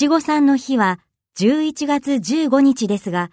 七五三の日は11月15日ですが、